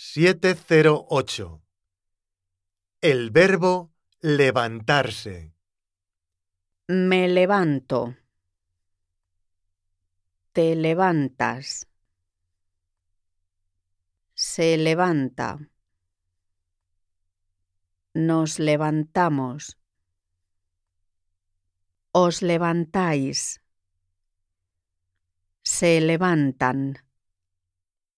708. El verbo levantarse. Me levanto. Te levantas. Se levanta. Nos levantamos. Os levantáis. Se levantan.